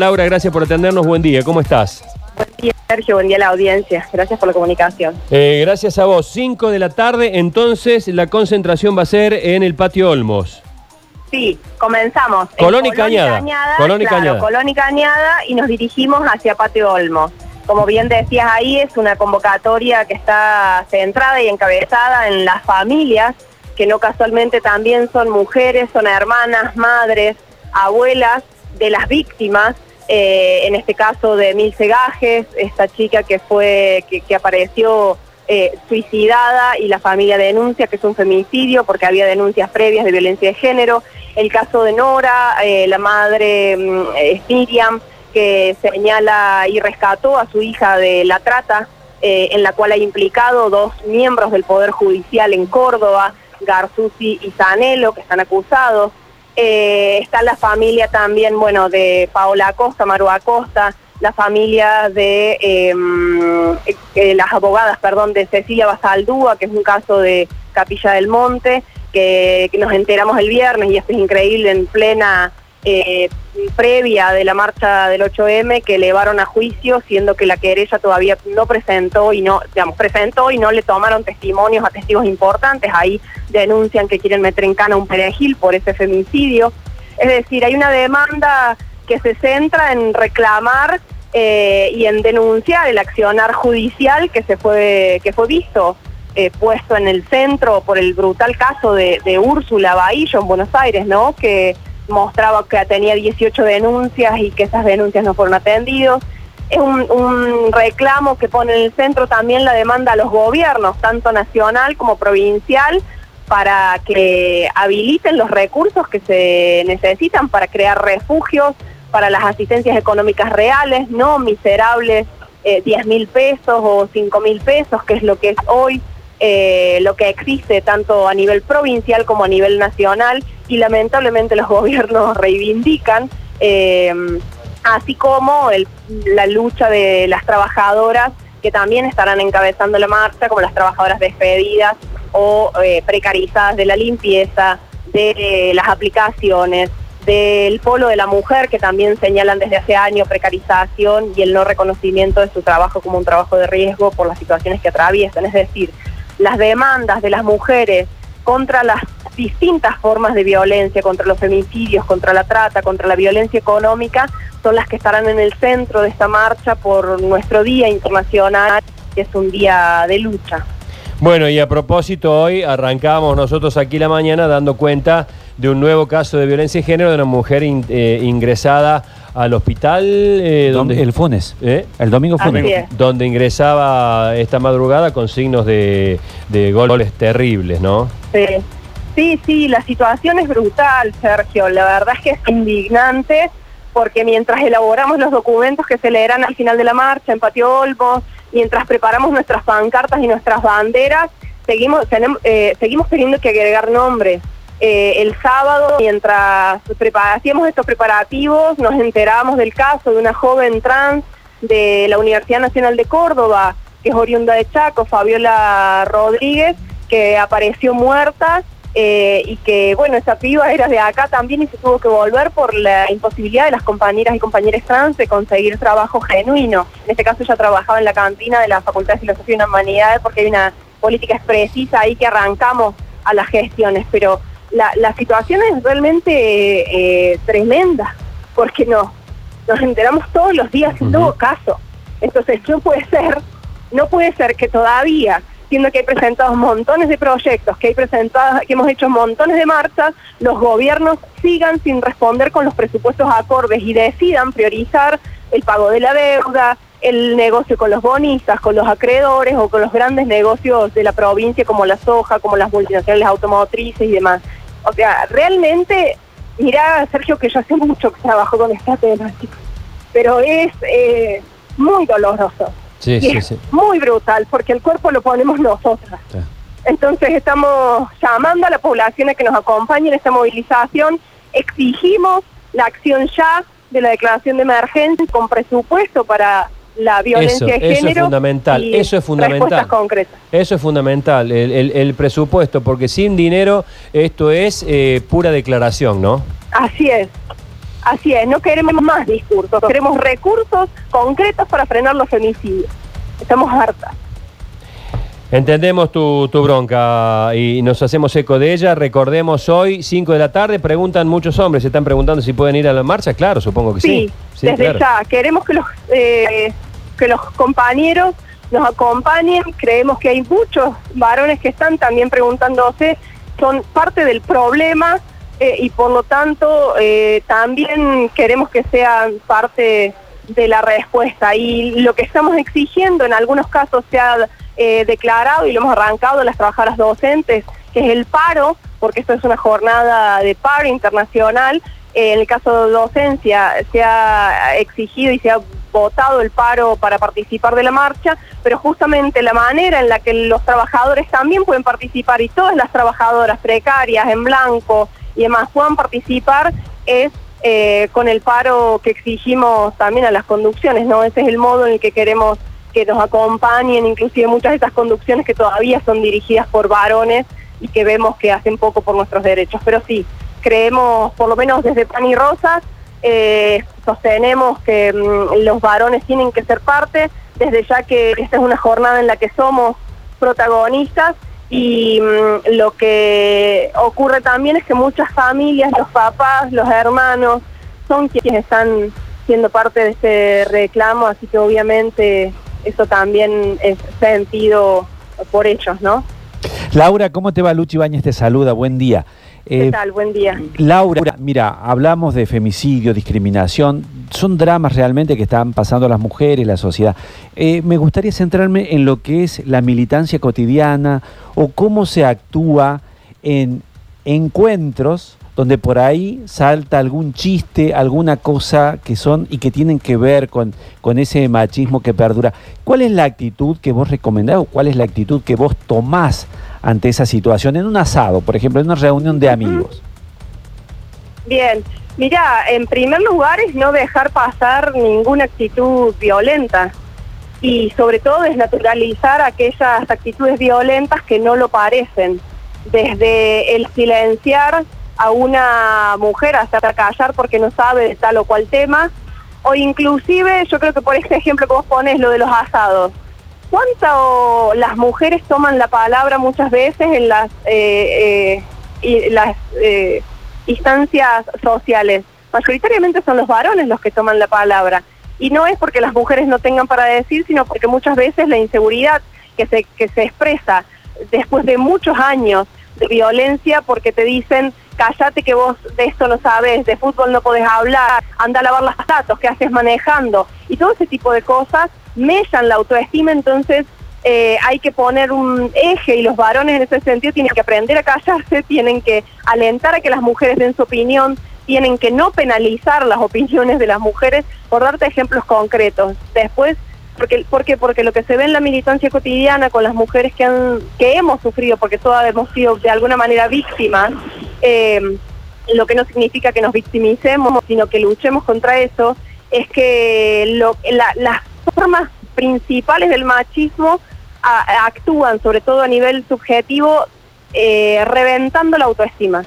Laura, gracias por atendernos. Buen día, ¿cómo estás? Buen día, Sergio. Buen día a la audiencia. Gracias por la comunicación. Eh, gracias a vos. 5 de la tarde, entonces la concentración va a ser en el patio Olmos. Sí, comenzamos. en Colón y Cañada. Colón y claro, Cañada. Colón y Cañada y nos dirigimos hacia Patio Olmos. Como bien decías ahí, es una convocatoria que está centrada y encabezada en las familias, que no casualmente también son mujeres, son hermanas, madres, abuelas de las víctimas, eh, en este caso de Milce Gajes, esta chica que fue, que, apareció eh, suicidada y la familia denuncia que es un femicidio porque había denuncias previas de violencia de género. El caso de Nora, eh, la madre mm, Miriam, que señala y rescató a su hija de la trata, en la cual hay implicado dos miembros del Poder Judicial en Córdoba, Garzuzi y Zanelo, que están acusados. Eh, está la familia también, bueno, de Paola Acosta, Maru Acosta, la familia de eh, eh, las abogadas, perdón, de Cecilia Basaldúa, que es un caso de Capilla del Monte, que nos enteramos el viernes y esto es increíble en plena eh, previa de la marcha del 8M que elevaron a juicio, siendo que la querella todavía no presentó y no, digamos, presentó y no le tomaron testimonios a testigos importantes. Ahí denuncian que quieren meter en cana un perejil por ese femicidio. Es decir, hay una demanda que se centra en reclamar eh, y en denunciar el accionar judicial que se fue que fue visto eh, puesto en el centro por el brutal caso de, de Úrsula Bahillo en Buenos Aires, ¿no? Que mostraba que tenía 18 denuncias y que esas denuncias no fueron atendidas. Es un, reclamo que pone en el centro también la demanda a los gobiernos, tanto nacional como provincial, para que habiliten los recursos que se necesitan para crear refugios, para las asistencias económicas reales, no miserables eh, 10 mil pesos o 5 mil pesos, que es lo que es hoy, eh, lo que existe tanto a nivel provincial como a nivel nacional, y lamentablemente los gobiernos reivindican, eh, así como la lucha de las trabajadoras que también estarán encabezando la marcha, como las trabajadoras despedidas o eh, precarizadas de la limpieza, de eh, las aplicaciones, del polo de la mujer, que también señalan desde hace años precarización y el no reconocimiento de su trabajo como un trabajo de riesgo por las situaciones que atraviesan. Es decir, las demandas de las mujeres contra las distintas formas de violencia, contra los femicidios, contra la trata, contra la violencia económica, son las que estarán en el centro de esta marcha por nuestro Día Internacional, que es un día de lucha. Bueno, y a propósito, hoy arrancamos nosotros aquí la mañana dando cuenta de un nuevo caso de violencia de género de una mujer in- eh, ingresada al hospital eh, donde, el Funes. ¿Eh? El domingo Así Funes. es. donde ingresaba esta madrugada con signos de, de goles terribles, ¿no? Sí. Sí, sí, la situación es brutal, Sergio. La verdad es que es indignante porque mientras elaboramos los documentos que se leerán al final de la marcha en Patio Olmos, mientras preparamos nuestras pancartas y nuestras banderas, seguimos, tenemos, eh, seguimos teniendo que agregar nombres. Eh, el sábado, mientras hacíamos estos preparativos, nos enteramos del caso de una joven trans de la Universidad Nacional de Córdoba, que es oriunda de Chaco, Fabiola Rodríguez, que apareció muerta eh, y que, bueno, esa piba era de acá también y se tuvo que volver por la imposibilidad de las compañeras y compañeros trans de conseguir trabajo genuino. En este caso ella trabajaba en la cantina de la Facultad de Filosofía y Humanidades porque hay una política precisa ahí que arrancamos a las gestiones, pero la, la situación es realmente eh, tremenda, porque no, nos enteramos todos los días en todo caso. Entonces no puede ser, no puede ser que todavía, siendo que hay presentados montones de proyectos, que hay presentados, que hemos hecho montones de marchas, los gobiernos sigan sin responder con los presupuestos acordes y decidan priorizar el pago de la deuda, el negocio con los bonistas, con los acreedores o con los grandes negocios de la provincia como la soja, como las multinacionales automotrices y demás. O sea, realmente, mira, Sergio, que yo hace mucho que trabajo con esta temática, pero es eh, muy doloroso. Sí, y sí, es sí. muy brutal, porque el cuerpo lo ponemos nosotras. Entonces estamos llamando a la población a que nos acompañe en esta movilización, exigimos la acción ya de la declaración de emergencia con presupuesto para la violencia Eso, de eso es género. fundamental, y eso es fundamental. Concretas. Eso es fundamental, el, el- el presupuesto, porque sin dinero esto es eh, pura declaración, ¿no? Así es. Así es, no queremos más discursos, queremos recursos concretos para frenar los femicidios. Estamos hartas. Entendemos tu, tu, bronca y nos hacemos eco de ella. Recordemos hoy, 5 de la tarde, preguntan muchos hombres, se están preguntando si pueden ir a la marcha. Claro, supongo que sí. Sí, desde ya. Queremos que los, eh, que los compañeros nos acompañen. Creemos que hay muchos varones que están también preguntándose, son parte del problema eh, y por lo tanto eh, también queremos que sean parte de la respuesta. Y lo que estamos exigiendo en algunos casos se ha eh, declarado y lo hemos arrancado las trabajadoras docentes, que es el paro, porque esto es una jornada de paro internacional. en el caso de docencia se ha exigido y se ha votado el paro para participar de la marcha, pero justamente la manera en la que los trabajadores también pueden participar y todas las trabajadoras precarias en blanco y demás puedan participar es eh, con el paro que exigimos también a las conducciones, ¿no? Ese es el modo en el que queremos que nos acompañen, inclusive muchas de estas conducciones que todavía son dirigidas por varones y que vemos que hacen poco por nuestros derechos. Pero sí, creemos, por lo menos desde Pan y Rosas, eh, sostenemos que mm, los varones tienen que ser parte, desde ya que esta es una jornada en la que somos protagonistas y mm, lo que ocurre también es que muchas familias, los papás, los hermanos, son quienes están siendo parte de este reclamo, así que obviamente eso también es sentido por ellos, ¿no? Laura, ¿cómo te va? Luchi Bañez te saluda, buen día. ¿Qué eh, tal? Buen día. Laura, mira, hablamos de femicidio, discriminación, son dramas realmente que están pasando las mujeres, la sociedad. Eh, me gustaría centrarme en lo que es la militancia cotidiana o cómo se actúa en encuentros donde por ahí salta algún chiste, alguna cosa que son y que tienen que ver con, con ese machismo que perdura. ¿Cuál es la actitud que vos recomendás o cuál es la actitud que vos tomás ante esa situación en un asado, por ejemplo, en una reunión de amigos? Bien, mira, en primer lugar es no dejar pasar ninguna actitud violenta y sobre todo desnaturalizar aquellas actitudes violentas que no lo parecen, desde el silenciar a una mujer hasta callar porque no sabe de tal o cual tema, o inclusive yo creo que por este ejemplo que vos pones, lo de los asados, ¿cuánto las mujeres toman la palabra muchas veces en las, eh, eh, las eh, instancias sociales? Mayoritariamente son los varones los que toman la palabra. Y no es porque las mujeres no tengan para decir, sino porque muchas veces la inseguridad que se, que se expresa después de muchos años de violencia porque te dicen cállate que vos de esto no sabes, de fútbol no podés hablar, anda a lavar los datos, ¿qué haces manejando? Y todo ese tipo de cosas mellan la autoestima, entonces eh, hay que poner un eje y los varones en ese sentido tienen que aprender a callarse, tienen que alentar a que las mujeres den su opinión, tienen que no penalizar las opiniones de las mujeres, por darte ejemplos concretos. Después porque, ¿Por qué? Porque lo que se ve en la militancia cotidiana con las mujeres que, que hemos sufrido, porque todas hemos sido de alguna manera víctimas, eh, lo que no significa que nos victimicemos, sino que luchemos contra eso, es que las formas principales del machismo actúan, sobre todo a nivel subjetivo, eh, reventando la autoestima,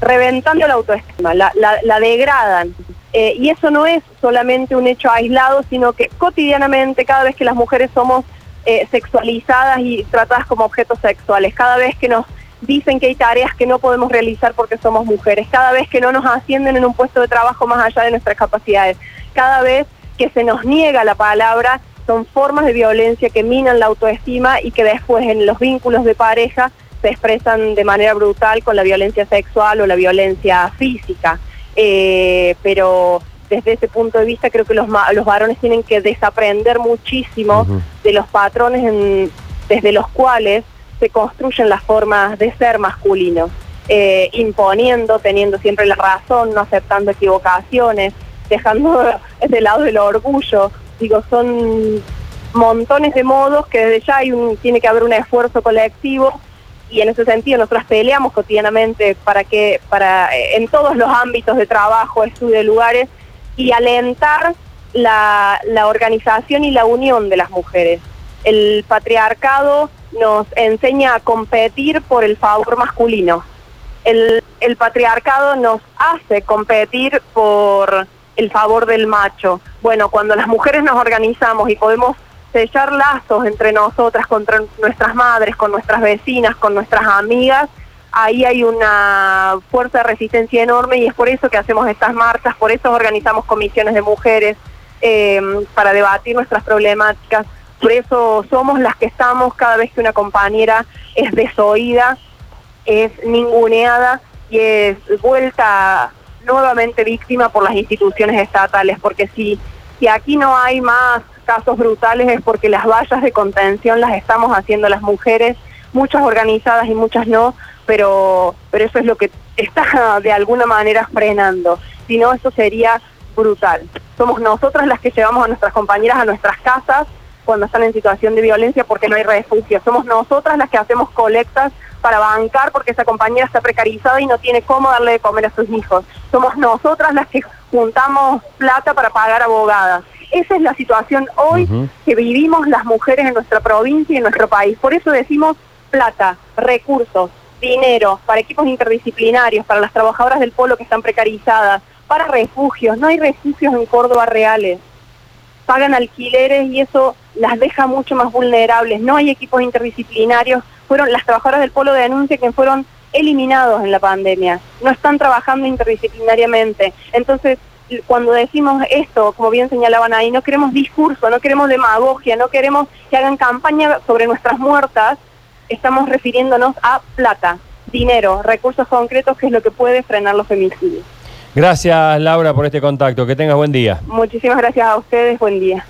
reventando la autoestima, la, la degradan. Eh, y eso no es solamente un hecho aislado, sino que cotidianamente, cada vez que las mujeres somos eh, sexualizadas y tratadas como objetos sexuales, cada vez que nos dicen que hay tareas que no podemos realizar porque somos mujeres, cada vez que no nos ascienden en un puesto de trabajo más allá de nuestras capacidades, cada vez que se nos niega la palabra, son formas de violencia que minan la autoestima y que después en los vínculos de pareja se expresan de manera brutal con la violencia sexual o la violencia física. Eh, pero desde ese punto de vista creo que los, los varones tienen que desaprender muchísimo de los patrones desde los cuales se construyen las formas de ser masculinos, eh, imponiendo, teniendo siempre la razón, no aceptando equivocaciones, dejando de lado el orgullo. Digo, son montones de modos que desde ya hay tiene que haber un esfuerzo colectivo y en ese sentido nosotras peleamos cotidianamente para que, para, eh, en todos los ámbitos de trabajo, estudio de lugares, y alentar la, la organización y la unión de las mujeres. El patriarcado nos enseña a competir por el favor masculino el, patriarcado nos hace competir por el favor del macho. Bueno, cuando las mujeres nos organizamos y podemos sellar lazos entre nosotras, contra nuestras madres, con nuestras vecinas, con nuestras amigas, ahí hay una fuerza de resistencia enorme y es por eso que hacemos estas marchas, por eso organizamos comisiones de mujeres eh, para debatir nuestras problemáticas, por eso somos las que estamos cada vez que una compañera es desoída, es ninguneada y es vuelta nuevamente víctima por las instituciones estatales, porque si, si aquí no hay más casos brutales es porque las vallas de contención las estamos haciendo las mujeres, muchas organizadas y muchas no, pero, pero eso es lo que está de alguna manera frenando. Si no, eso sería brutal. Somos nosotras las que llevamos a nuestras compañeras a nuestras casas cuando están en situación de violencia porque no hay refugio. Somos nosotras las que hacemos colectas para bancar porque esa compañera está precarizada y no tiene cómo darle de comer a sus hijos. Somos nosotras las que juntamos plata para pagar abogadas. Esa es la situación hoy que vivimos las mujeres en nuestra provincia y en nuestro país. Por eso decimos plata, recursos, dinero para equipos interdisciplinarios, para las trabajadoras del polo que están precarizadas, para refugios. No hay refugios en Córdoba reales. Pagan alquileres y eso las deja mucho más vulnerables. No hay equipos interdisciplinarios. Fueron las trabajadoras del polo de denuncia que fueron eliminados en la pandemia. No están trabajando interdisciplinariamente. Entonces, cuando decimos esto, como bien señalaban ahí, no queremos discurso, no queremos demagogia, no queremos que hagan campaña sobre nuestras muertas, estamos refiriéndonos a plata, dinero, recursos concretos, que es lo que puede frenar los femicidios. Gracias, Laura, por este contacto. Que tengas buen día. Muchísimas gracias a ustedes. Buen día.